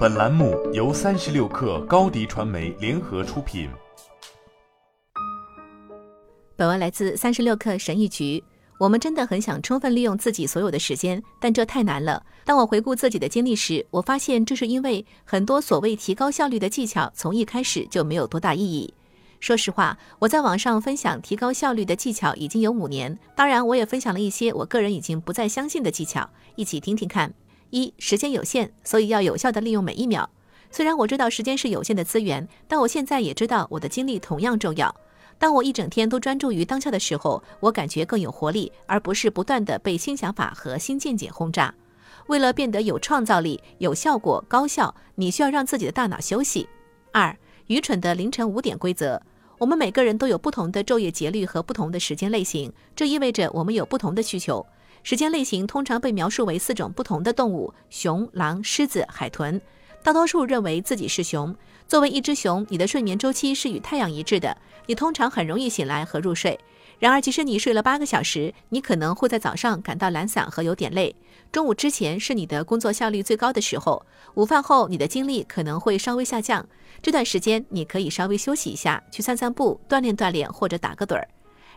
本栏目由三十六氪高低传媒联合出品。本文来自三十六氪神译局。我们真的很想充分利用自己所有的时间，但这太难了。当我回顾自己的经历时，我发现这是因为很多所谓提高效率的技巧从一开始就没有多大意义。说实话，我在网上分享提高效率的技巧已经有五年，当然我也分享了一些我个人已经不再相信的技巧，一起听听看。一时间有限，所以要有效地利用每一秒。虽然我知道时间是有限的资源，但我现在也知道我的精力同样重要。当我一整天都专注于当下的时候，我感觉更有活力，而不是不断地被新想法和新见解轰炸。为了变得有创造力、有效果、高效，你需要让自己的大脑休息。二、愚蠢的凌晨五点规则。我们每个人都有不同的昼夜节律和不同的时间类型，这意味着我们有不同的需求。时间类型通常被描述为四种不同的动物：熊、狼、狮子、海豚。大多数认为自己是熊。作为一只熊，你的睡眠周期是与太阳一致的，你通常很容易醒来和入睡。然而，即使你睡了八个小时，你可能会在早上感到懒散和有点累。中午之前是你的工作效率最高的时候，午饭后你的精力可能会稍微下降。这段时间你可以稍微休息一下，去散散步、锻炼锻炼或者打个盹儿。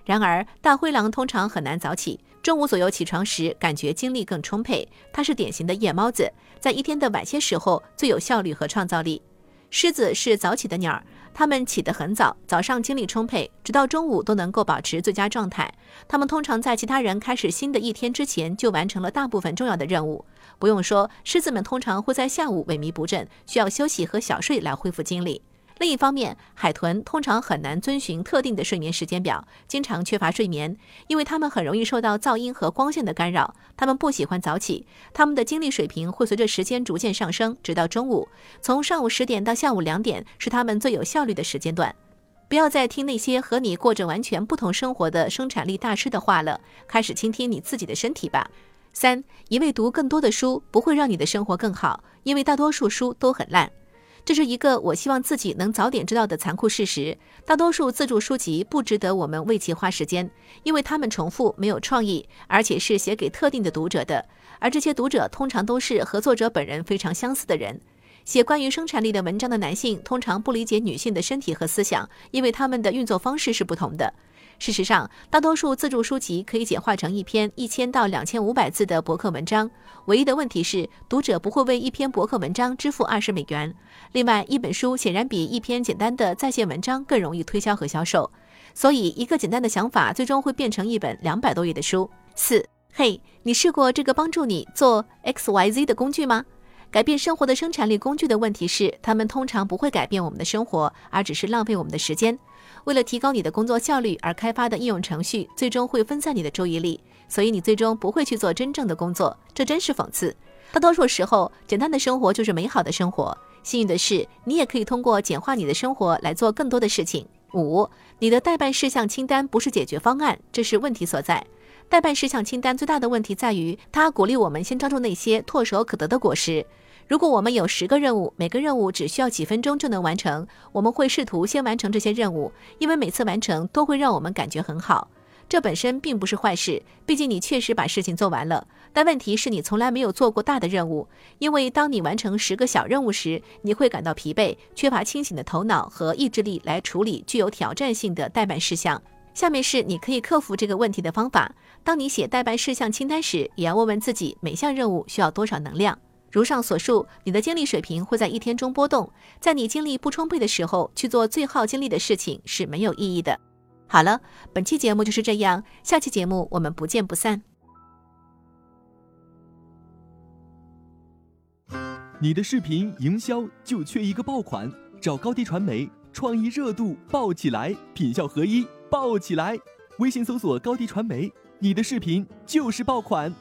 然而，大灰狼通常很难早起。中午左右起床时，感觉精力更充沛。它是典型的夜猫子，在一天的晚些时候最有效率和创造力。狮子是早起的鸟儿，它们起得很早，早上精力充沛，直到中午都能够保持最佳状态。它们通常在其他人开始新的一天之前就完成了大部分重要的任务。不用说，狮子们通常会在下午萎靡不振，需要休息和小睡来恢复精力。另一方面，海豚通常很难遵循特定的睡眠时间表，经常缺乏睡眠，因为它们很容易受到噪音和光线的干扰。它们不喜欢早起，它们的精力水平会随着时间逐渐上升，直到中午。从上午十点到下午两点是它们最有效率的时间段。不要再听那些和你过着完全不同生活的生产力大师的话了，开始倾听你自己的身体吧。三，一味读更多的书不会让你的生活更好，因为大多数书都很烂。这是一个我希望自己能早点知道的残酷事实。大多数自助书籍不值得我们为其花时间，因为它们重复、没有创意，而且是写给特定的读者的。而这些读者通常都是和作者本人非常相似的人。写关于生产力的文章的男性通常不理解女性的身体和思想，因为他们的运作方式是不同的。事实上，大多数自助书籍可以简化成一篇一千到两千五百字的博客文章。唯一的问题是，读者不会为一篇博客文章支付二十美元。另外，一本书显然比一篇简单的在线文章更容易推销和销售。所以，一个简单的想法最终会变成一本两百多页的书。四，嘿，你试过这个帮助你做 X Y Z 的工具吗？改变生活的生产力工具的问题是，他们通常不会改变我们的生活，而只是浪费我们的时间。为了提高你的工作效率而开发的应用程序，最终会分散你的注意力，所以你最终不会去做真正的工作。这真是讽刺。大多数时候，简单的生活就是美好的生活。幸运的是，你也可以通过简化你的生活来做更多的事情。五，你的待办事项清单不是解决方案，这是问题所在。待办事项清单最大的问题在于，它鼓励我们先抓住那些唾手可得的果实。如果我们有十个任务，每个任务只需要几分钟就能完成，我们会试图先完成这些任务，因为每次完成都会让我们感觉很好。这本身并不是坏事，毕竟你确实把事情做完了。但问题是你从来没有做过大的任务，因为当你完成十个小任务时，你会感到疲惫，缺乏清醒的头脑和意志力来处理具有挑战性的待办事项。下面是你可以克服这个问题的方法：当你写待办事项清单时，也要问问自己每项任务需要多少能量。如上所述，你的精力水平会在一天中波动。在你精力不充沛的时候去做最耗精力的事情是没有意义的。好了，本期节目就是这样，下期节目我们不见不散。你的视频营销就缺一个爆款，找高低传媒，创意热度爆起来，品效合一爆起来。微信搜索高低传媒，你的视频就是爆款。